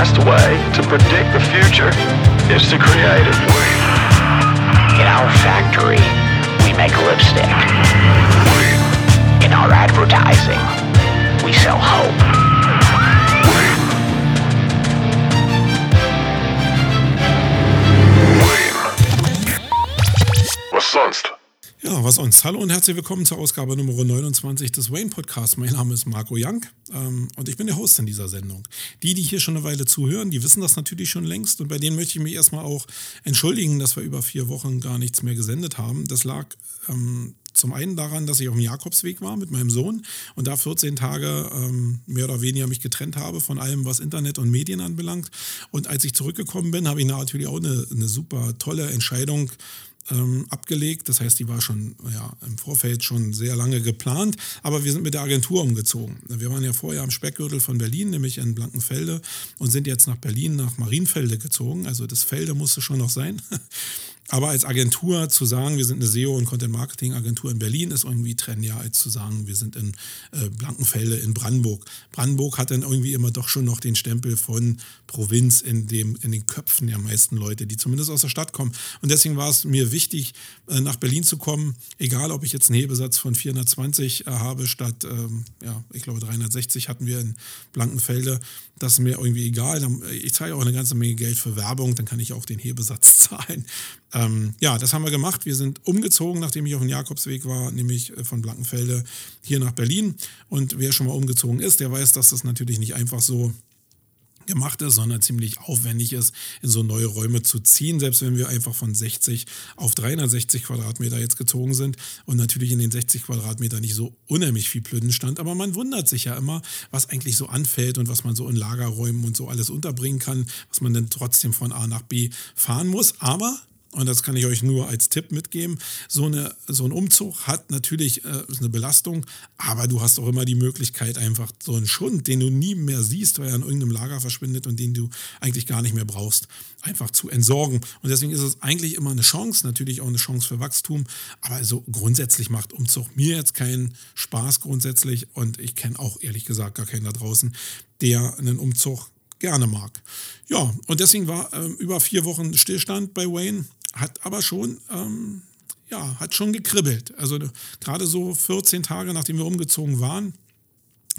the best way to predict the future is to create it. In our factory, we make lipstick. In our advertising, Ja, was sonst? Hallo und herzlich willkommen zur Ausgabe Nummer 29 des Wayne Podcasts. Mein Name ist Marco Young ähm, und ich bin der Host in dieser Sendung. Die, die hier schon eine Weile zuhören, die wissen das natürlich schon längst und bei denen möchte ich mich erstmal auch entschuldigen, dass wir über vier Wochen gar nichts mehr gesendet haben. Das lag ähm, zum einen daran, dass ich auf dem Jakobsweg war mit meinem Sohn und da 14 Tage ähm, mehr oder weniger mich getrennt habe von allem, was Internet und Medien anbelangt. Und als ich zurückgekommen bin, habe ich natürlich auch eine, eine super tolle Entscheidung ähm, abgelegt. Das heißt, die war schon ja, im Vorfeld schon sehr lange geplant. Aber wir sind mit der Agentur umgezogen. Wir waren ja vorher am Speckgürtel von Berlin, nämlich in Blankenfelde, und sind jetzt nach Berlin, nach Marienfelde gezogen. Also das Felde musste schon noch sein. Aber als Agentur zu sagen, wir sind eine SEO- und Content-Marketing-Agentur in Berlin, ist irgendwie trendiger, als zu sagen, wir sind in äh, Blankenfelde in Brandenburg. Brandenburg hat dann irgendwie immer doch schon noch den Stempel von Provinz in, dem, in den Köpfen der meisten Leute, die zumindest aus der Stadt kommen. Und deswegen war es mir wichtig, äh, nach Berlin zu kommen, egal ob ich jetzt einen Hebesatz von 420 äh, habe, statt, ähm, ja, ich glaube 360 hatten wir in Blankenfelde. Das ist mir irgendwie egal. Ich zahle auch eine ganze Menge Geld für Werbung, dann kann ich auch den Hebesatz zahlen. Ähm, ja, das haben wir gemacht. Wir sind umgezogen, nachdem ich auf dem Jakobsweg war, nämlich äh, von Blankenfelde hier nach Berlin. Und wer schon mal umgezogen ist, der weiß, dass das natürlich nicht einfach so gemacht ist, sondern ziemlich aufwendig ist, in so neue Räume zu ziehen, selbst wenn wir einfach von 60 auf 360 Quadratmeter jetzt gezogen sind und natürlich in den 60 Quadratmeter nicht so unheimlich viel Plünden stand, aber man wundert sich ja immer, was eigentlich so anfällt und was man so in Lagerräumen und so alles unterbringen kann, was man dann trotzdem von A nach B fahren muss, aber und das kann ich euch nur als Tipp mitgeben, so, eine, so ein Umzug hat natürlich äh, eine Belastung, aber du hast auch immer die Möglichkeit, einfach so einen Schund, den du nie mehr siehst, weil er in irgendeinem Lager verschwindet und den du eigentlich gar nicht mehr brauchst, einfach zu entsorgen. Und deswegen ist es eigentlich immer eine Chance, natürlich auch eine Chance für Wachstum, aber also grundsätzlich macht Umzug mir jetzt keinen Spaß grundsätzlich und ich kenne auch ehrlich gesagt gar keinen da draußen, der einen Umzug gerne mag. Ja, und deswegen war ähm, über vier Wochen Stillstand bei Wayne hat aber schon, ähm, ja, hat schon gekribbelt. Also gerade so 14 Tage, nachdem wir umgezogen waren,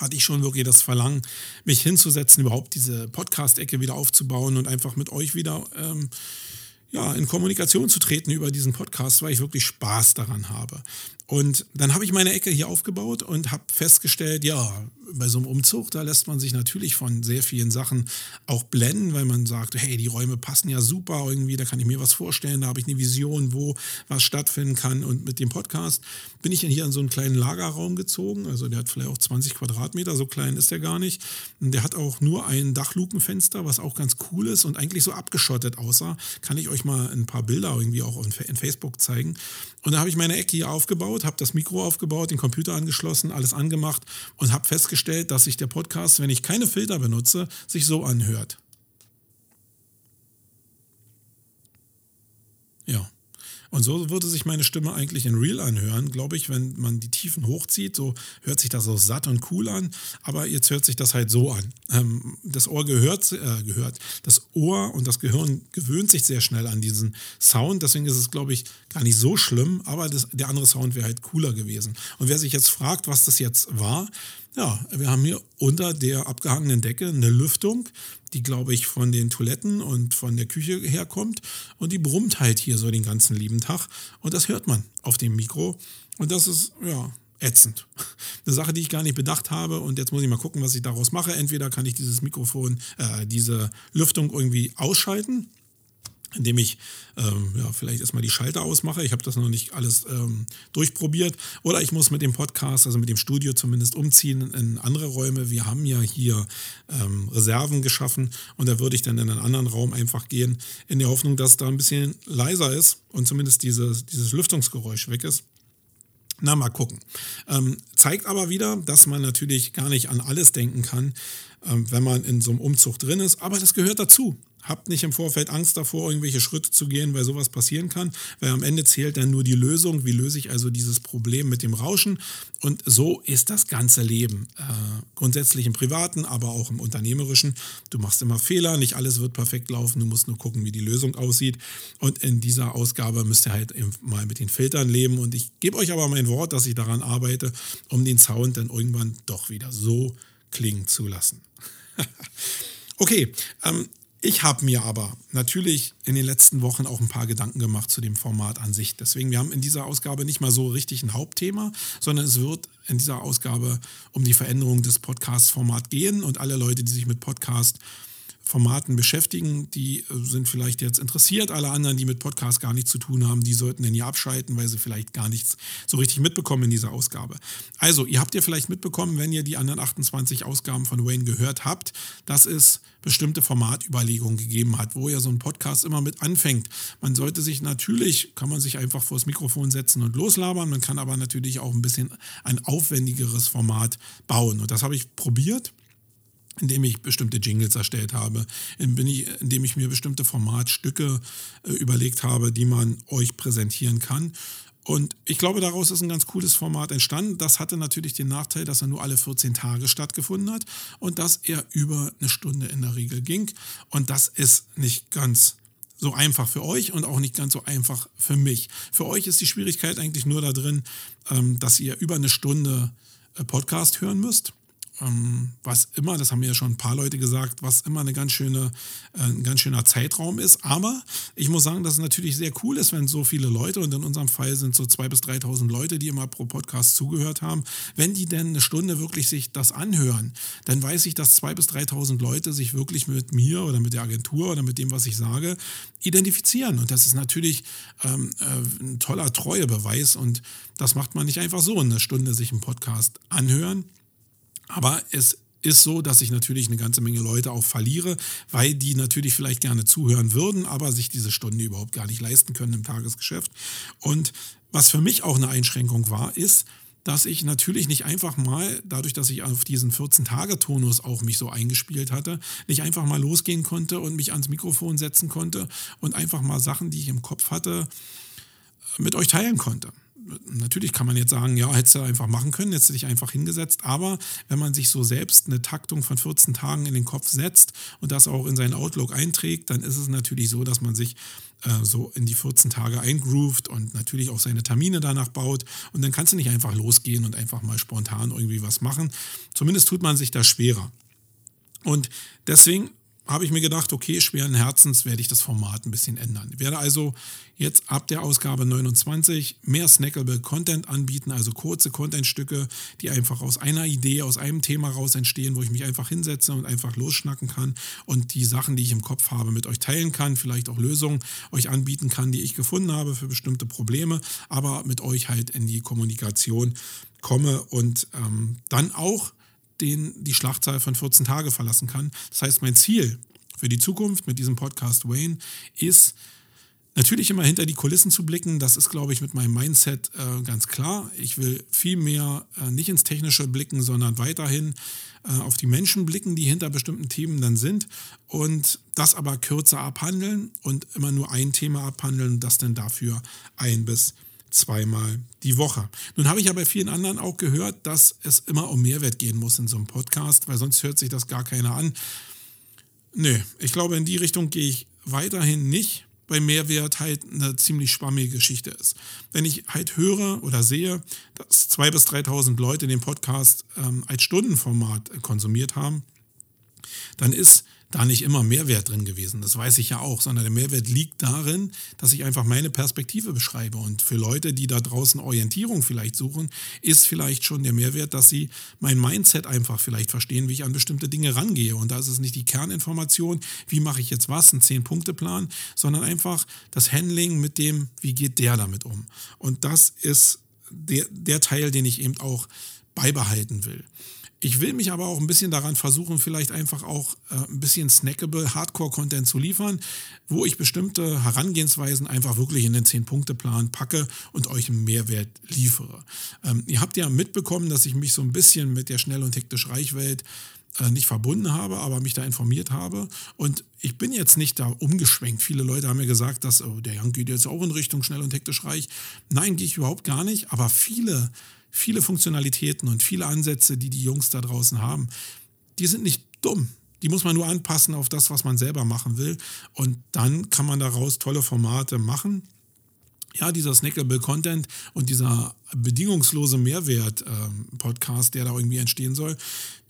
hatte ich schon wirklich das Verlangen, mich hinzusetzen, überhaupt diese Podcast-Ecke wieder aufzubauen und einfach mit euch wieder ähm, ja, in Kommunikation zu treten über diesen Podcast, weil ich wirklich Spaß daran habe. Und dann habe ich meine Ecke hier aufgebaut und habe festgestellt, ja, bei so einem Umzug, da lässt man sich natürlich von sehr vielen Sachen auch blenden, weil man sagt, hey, die Räume passen ja super irgendwie, da kann ich mir was vorstellen, da habe ich eine Vision, wo was stattfinden kann. Und mit dem Podcast bin ich dann hier in so einen kleinen Lagerraum gezogen. Also der hat vielleicht auch 20 Quadratmeter, so klein ist der gar nicht. Und der hat auch nur ein Dachlukenfenster, was auch ganz cool ist und eigentlich so abgeschottet aussah. Kann ich euch mal ein paar Bilder irgendwie auch in Facebook zeigen. Und da habe ich meine Ecke hier aufgebaut, habe das Mikro aufgebaut, den Computer angeschlossen, alles angemacht und habe festgestellt, dass sich der Podcast, wenn ich keine Filter benutze, sich so anhört. Ja. Und so würde sich meine Stimme eigentlich in Real anhören, glaube ich, wenn man die Tiefen hochzieht. So hört sich das so satt und cool an. Aber jetzt hört sich das halt so an. Ähm, das Ohr gehört, äh, gehört. Das Ohr und das Gehirn gewöhnt sich sehr schnell an diesen Sound. Deswegen ist es, glaube ich, gar nicht so schlimm. Aber das, der andere Sound wäre halt cooler gewesen. Und wer sich jetzt fragt, was das jetzt war, ja, wir haben hier unter der abgehangenen Decke eine Lüftung, die, glaube ich, von den Toiletten und von der Küche herkommt. Und die brummt halt hier so den ganzen lieben Tag. Und das hört man auf dem Mikro. Und das ist, ja, ätzend. Eine Sache, die ich gar nicht bedacht habe. Und jetzt muss ich mal gucken, was ich daraus mache. Entweder kann ich dieses Mikrofon, äh, diese Lüftung irgendwie ausschalten indem ich ähm, ja, vielleicht erstmal die Schalter ausmache. Ich habe das noch nicht alles ähm, durchprobiert. Oder ich muss mit dem Podcast, also mit dem Studio zumindest umziehen in andere Räume. Wir haben ja hier ähm, Reserven geschaffen und da würde ich dann in einen anderen Raum einfach gehen, in der Hoffnung, dass da ein bisschen leiser ist und zumindest dieses, dieses Lüftungsgeräusch weg ist. Na, mal gucken. Ähm, zeigt aber wieder, dass man natürlich gar nicht an alles denken kann, ähm, wenn man in so einem Umzug drin ist. Aber das gehört dazu. Habt nicht im Vorfeld Angst davor, irgendwelche Schritte zu gehen, weil sowas passieren kann, weil am Ende zählt dann nur die Lösung. Wie löse ich also dieses Problem mit dem Rauschen? Und so ist das ganze Leben. Äh, grundsätzlich im Privaten, aber auch im Unternehmerischen. Du machst immer Fehler, nicht alles wird perfekt laufen, du musst nur gucken, wie die Lösung aussieht. Und in dieser Ausgabe müsst ihr halt mal mit den Filtern leben. Und ich gebe euch aber mein Wort, dass ich daran arbeite, um den Sound dann irgendwann doch wieder so klingen zu lassen. okay, ähm, ich habe mir aber natürlich in den letzten Wochen auch ein paar Gedanken gemacht zu dem Format an sich. Deswegen, wir haben in dieser Ausgabe nicht mal so richtig ein Hauptthema, sondern es wird in dieser Ausgabe um die Veränderung des Podcast-Formats gehen und alle Leute, die sich mit Podcast Formaten beschäftigen, die äh, sind vielleicht jetzt interessiert. Alle anderen, die mit Podcast gar nichts zu tun haben, die sollten denn hier abschalten, weil sie vielleicht gar nichts so richtig mitbekommen in dieser Ausgabe. Also, ihr habt ja vielleicht mitbekommen, wenn ihr die anderen 28 Ausgaben von Wayne gehört habt, dass es bestimmte Formatüberlegungen gegeben hat, wo ja so ein Podcast immer mit anfängt. Man sollte sich natürlich, kann man sich einfach vors Mikrofon setzen und loslabern, man kann aber natürlich auch ein bisschen ein aufwendigeres Format bauen. Und das habe ich probiert indem ich bestimmte Jingles erstellt habe, indem ich mir bestimmte Formatstücke äh, überlegt habe, die man euch präsentieren kann. Und ich glaube, daraus ist ein ganz cooles Format entstanden. Das hatte natürlich den Nachteil, dass er nur alle 14 Tage stattgefunden hat und dass er über eine Stunde in der Regel ging. Und das ist nicht ganz so einfach für euch und auch nicht ganz so einfach für mich. Für euch ist die Schwierigkeit eigentlich nur da drin, ähm, dass ihr über eine Stunde äh, Podcast hören müsst ähm, was immer, das haben mir ja schon ein paar Leute gesagt, was immer eine ganz schöne, äh, ein ganz schöner Zeitraum ist. Aber ich muss sagen, dass es natürlich sehr cool ist, wenn so viele Leute, und in unserem Fall sind so 2.000 bis 3.000 Leute, die immer pro Podcast zugehört haben, wenn die denn eine Stunde wirklich sich das anhören, dann weiß ich, dass 2.000 bis 3.000 Leute sich wirklich mit mir oder mit der Agentur oder mit dem, was ich sage, identifizieren. Und das ist natürlich ähm, äh, ein toller Treuebeweis und das macht man nicht einfach so, eine Stunde sich einen Podcast anhören aber es ist so, dass ich natürlich eine ganze Menge Leute auch verliere, weil die natürlich vielleicht gerne zuhören würden, aber sich diese Stunde überhaupt gar nicht leisten können im Tagesgeschäft. Und was für mich auch eine Einschränkung war, ist, dass ich natürlich nicht einfach mal, dadurch, dass ich auf diesen 14-Tage-Tonus auch mich so eingespielt hatte, nicht einfach mal losgehen konnte und mich ans Mikrofon setzen konnte und einfach mal Sachen, die ich im Kopf hatte, mit euch teilen konnte natürlich kann man jetzt sagen, ja, hättest du einfach machen können, hättest du dich einfach hingesetzt. Aber wenn man sich so selbst eine Taktung von 14 Tagen in den Kopf setzt und das auch in seinen Outlook einträgt, dann ist es natürlich so, dass man sich äh, so in die 14 Tage eingroovt und natürlich auch seine Termine danach baut. Und dann kannst du nicht einfach losgehen und einfach mal spontan irgendwie was machen. Zumindest tut man sich da schwerer. Und deswegen habe ich mir gedacht, okay, schweren Herzens werde ich das Format ein bisschen ändern. Ich werde also jetzt ab der Ausgabe 29 mehr snackable Content anbieten, also kurze Contentstücke, die einfach aus einer Idee, aus einem Thema raus entstehen, wo ich mich einfach hinsetze und einfach losschnacken kann und die Sachen, die ich im Kopf habe, mit euch teilen kann, vielleicht auch Lösungen euch anbieten kann, die ich gefunden habe für bestimmte Probleme, aber mit euch halt in die Kommunikation komme und ähm, dann auch den die Schlachtzahl von 14 Tage verlassen kann. Das heißt, mein Ziel für die Zukunft mit diesem Podcast Wayne ist natürlich immer hinter die Kulissen zu blicken. Das ist, glaube ich, mit meinem Mindset äh, ganz klar. Ich will viel mehr äh, nicht ins Technische blicken, sondern weiterhin äh, auf die Menschen blicken, die hinter bestimmten Themen dann sind und das aber kürzer abhandeln und immer nur ein Thema abhandeln, das dann dafür ein bis zweimal die Woche. Nun habe ich ja bei vielen anderen auch gehört, dass es immer um Mehrwert gehen muss in so einem Podcast, weil sonst hört sich das gar keiner an. Nö, ich glaube, in die Richtung gehe ich weiterhin nicht, weil Mehrwert halt eine ziemlich schwammige Geschichte ist. Wenn ich halt höre oder sehe, dass 2.000 bis 3.000 Leute den Podcast ähm, als Stundenformat konsumiert haben, dann ist da nicht immer Mehrwert drin gewesen. Das weiß ich ja auch, sondern der Mehrwert liegt darin, dass ich einfach meine Perspektive beschreibe. Und für Leute, die da draußen Orientierung vielleicht suchen, ist vielleicht schon der Mehrwert, dass sie mein Mindset einfach vielleicht verstehen, wie ich an bestimmte Dinge rangehe. Und da ist es nicht die Kerninformation, wie mache ich jetzt was, ein Zehn-Punkte-Plan, sondern einfach das Handling mit dem, wie geht der damit um. Und das ist der, der Teil, den ich eben auch beibehalten will. Ich will mich aber auch ein bisschen daran versuchen, vielleicht einfach auch äh, ein bisschen snackable Hardcore-Content zu liefern, wo ich bestimmte Herangehensweisen einfach wirklich in den 10-Punkte-Plan packe und euch einen Mehrwert liefere. Ähm, ihr habt ja mitbekommen, dass ich mich so ein bisschen mit der schnell und hektisch Reichwelt äh, nicht verbunden habe, aber mich da informiert habe. Und ich bin jetzt nicht da umgeschwenkt. Viele Leute haben mir gesagt, dass oh, der Young geht jetzt auch in Richtung schnell und hektisch reich. Nein, gehe ich überhaupt gar nicht. Aber viele viele Funktionalitäten und viele Ansätze, die die Jungs da draußen haben, die sind nicht dumm. Die muss man nur anpassen auf das, was man selber machen will. Und dann kann man daraus tolle Formate machen ja, dieser Snackable Content und dieser bedingungslose Mehrwert-Podcast, ähm, der da irgendwie entstehen soll,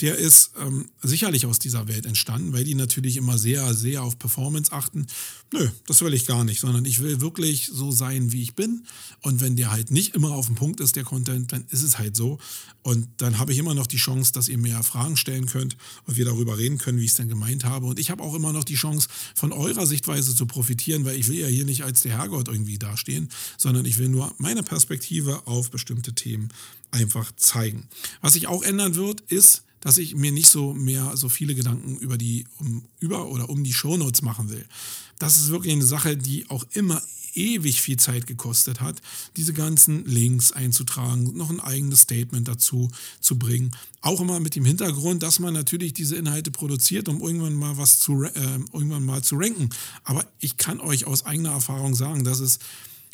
der ist ähm, sicherlich aus dieser Welt entstanden, weil die natürlich immer sehr, sehr auf Performance achten. Nö, das will ich gar nicht, sondern ich will wirklich so sein, wie ich bin. Und wenn der halt nicht immer auf dem Punkt ist, der Content, dann ist es halt so. Und dann habe ich immer noch die Chance, dass ihr mehr Fragen stellen könnt und wir darüber reden können, wie ich es denn gemeint habe. Und ich habe auch immer noch die Chance, von eurer Sichtweise zu profitieren, weil ich will ja hier nicht als der Herrgott irgendwie dastehen, sondern ich will nur meine Perspektive auf bestimmte Themen einfach zeigen. Was sich auch ändern wird, ist, dass ich mir nicht so mehr so viele Gedanken über die um, über oder um die Shownotes machen will. Das ist wirklich eine Sache, die auch immer ewig viel Zeit gekostet hat, diese ganzen Links einzutragen, noch ein eigenes Statement dazu zu bringen. Auch immer mit dem Hintergrund, dass man natürlich diese Inhalte produziert, um irgendwann mal was zu äh, irgendwann mal zu ranken. Aber ich kann euch aus eigener Erfahrung sagen, dass es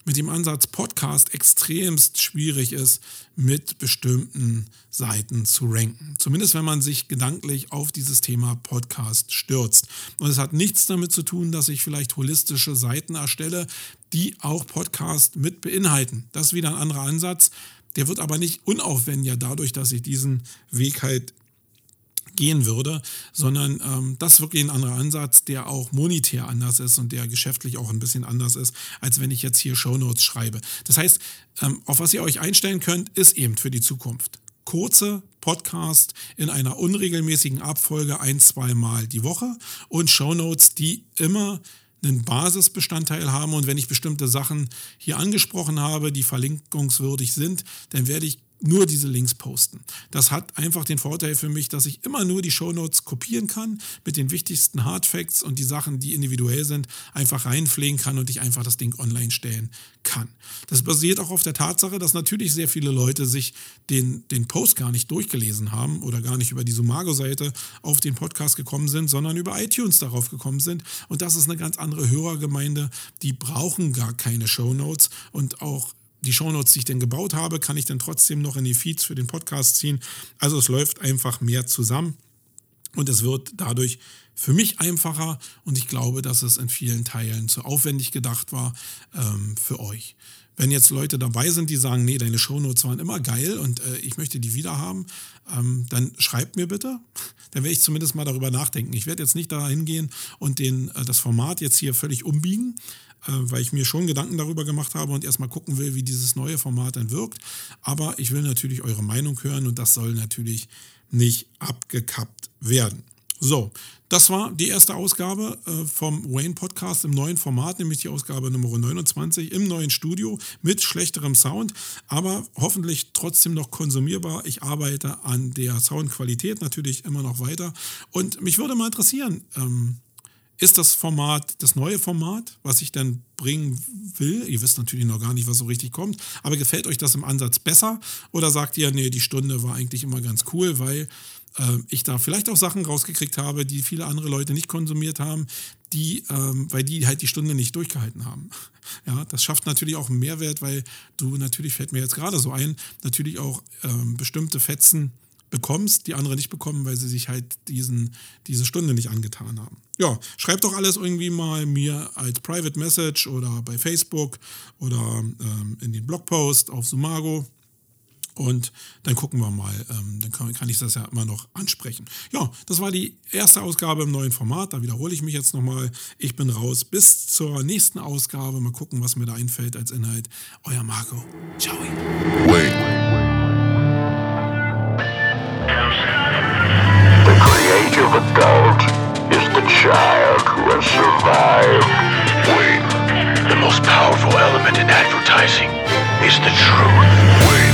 mit dem Ansatz Podcast extremst schwierig ist, mit bestimmten Seiten zu ranken. Zumindest wenn man sich gedanklich auf dieses Thema Podcast stürzt. Und es hat nichts damit zu tun, dass ich vielleicht holistische Seiten erstelle, die auch Podcast mit beinhalten. Das ist wieder ein anderer Ansatz. Der wird aber nicht unaufwendiger dadurch, dass ich diesen Weg halt gehen würde, sondern ähm, das ist wirklich ein anderer Ansatz, der auch monetär anders ist und der geschäftlich auch ein bisschen anders ist, als wenn ich jetzt hier Shownotes schreibe. Das heißt, ähm, auf was ihr euch einstellen könnt, ist eben für die Zukunft. Kurze Podcast in einer unregelmäßigen Abfolge ein, zweimal die Woche und Shownotes, die immer einen Basisbestandteil haben und wenn ich bestimmte Sachen hier angesprochen habe, die verlinkungswürdig sind, dann werde ich nur diese Links posten. Das hat einfach den Vorteil für mich, dass ich immer nur die Shownotes kopieren kann, mit den wichtigsten Hardfacts und die Sachen, die individuell sind, einfach reinpflegen kann und ich einfach das Ding online stellen kann. Das basiert auch auf der Tatsache, dass natürlich sehr viele Leute sich den, den Post gar nicht durchgelesen haben oder gar nicht über die Sumago-Seite auf den Podcast gekommen sind, sondern über iTunes darauf gekommen sind. Und das ist eine ganz andere Hörergemeinde, die brauchen gar keine Shownotes und auch die Shownotes, die ich denn gebaut habe, kann ich dann trotzdem noch in die Feeds für den Podcast ziehen. Also es läuft einfach mehr zusammen und es wird dadurch für mich einfacher und ich glaube, dass es in vielen Teilen zu aufwendig gedacht war ähm, für euch. Wenn jetzt Leute dabei sind, die sagen, nee, deine Shownotes waren immer geil und äh, ich möchte die wieder haben, ähm, dann schreibt mir bitte. Dann werde ich zumindest mal darüber nachdenken. Ich werde jetzt nicht da hingehen und den, äh, das Format jetzt hier völlig umbiegen, äh, weil ich mir schon Gedanken darüber gemacht habe und erstmal gucken will, wie dieses neue Format dann wirkt. Aber ich will natürlich eure Meinung hören und das soll natürlich nicht abgekappt werden. So, das war die erste Ausgabe äh, vom Wayne Podcast im neuen Format, nämlich die Ausgabe Nummer 29 im neuen Studio mit schlechterem Sound, aber hoffentlich trotzdem noch konsumierbar. Ich arbeite an der Soundqualität natürlich immer noch weiter und mich würde mal interessieren, ähm, ist das Format das neue Format, was ich dann bringen will? Ihr wisst natürlich noch gar nicht, was so richtig kommt, aber gefällt euch das im Ansatz besser? Oder sagt ihr, nee, die Stunde war eigentlich immer ganz cool, weil äh, ich da vielleicht auch Sachen rausgekriegt habe, die viele andere Leute nicht konsumiert haben, die, ähm, weil die halt die Stunde nicht durchgehalten haben. Ja, das schafft natürlich auch einen Mehrwert, weil du natürlich, fällt mir jetzt gerade so ein, natürlich auch ähm, bestimmte Fetzen bekommst, die andere nicht bekommen, weil sie sich halt diesen, diese Stunde nicht angetan haben. Ja, schreibt doch alles irgendwie mal mir als Private Message oder bei Facebook oder ähm, in den Blogpost auf Sumago. Und dann gucken wir mal, ähm, dann kann, kann, ich das ja immer noch ansprechen. Ja, das war die erste Ausgabe im neuen Format. Da wiederhole ich mich jetzt nochmal. Ich bin raus. Bis zur nächsten Ausgabe. Mal gucken, was mir da einfällt als Inhalt. Euer Marco. Ciao. Wait. creative adult is the child who has survived. Wait. The most powerful element in advertising is the truth. Wait.